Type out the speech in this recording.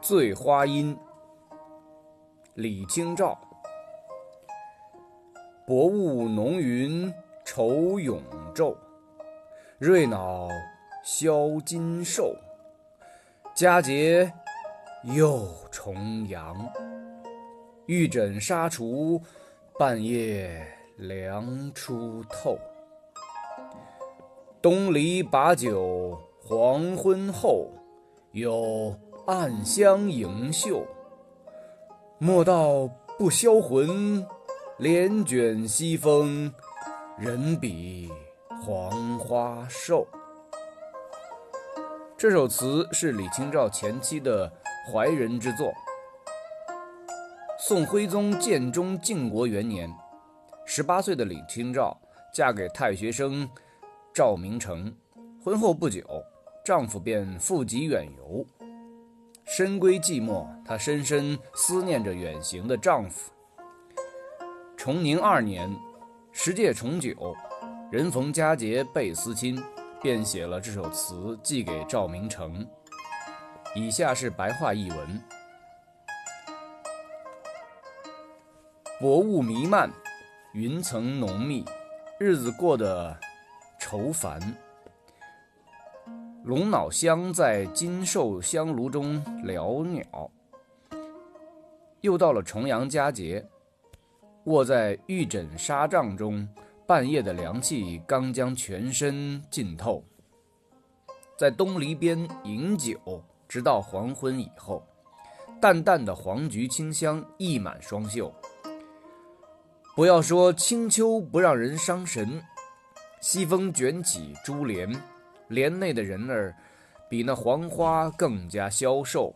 醉花阴，李清照。薄雾浓云愁永昼，瑞脑消金兽。佳节又重阳，玉枕纱厨，半夜凉初透。东篱把酒黄昏后，有暗香盈袖。莫道不销魂，帘卷西风，人比黄花瘦。这首词是李清照前期的怀人之作。宋徽宗建中靖国元年，十八岁的李清照嫁给太学生。赵明诚婚后不久，丈夫便负笈远游，深闺寂寞，她深深思念着远行的丈夫。崇宁二年，十届重九，人逢佳节倍思亲，便写了这首词寄给赵明诚。以下是白话译文：薄雾弥漫，云层浓密，日子过得。愁烦，龙脑香在金寿香炉中袅袅。又到了重阳佳节，卧在玉枕纱帐中，半夜的凉气刚将全身浸透。在东篱边饮酒，直到黄昏以后，淡淡的黄菊清香溢满双袖。不要说清秋不让人伤神。西风卷起珠帘，帘内的人儿比那黄花更加消瘦。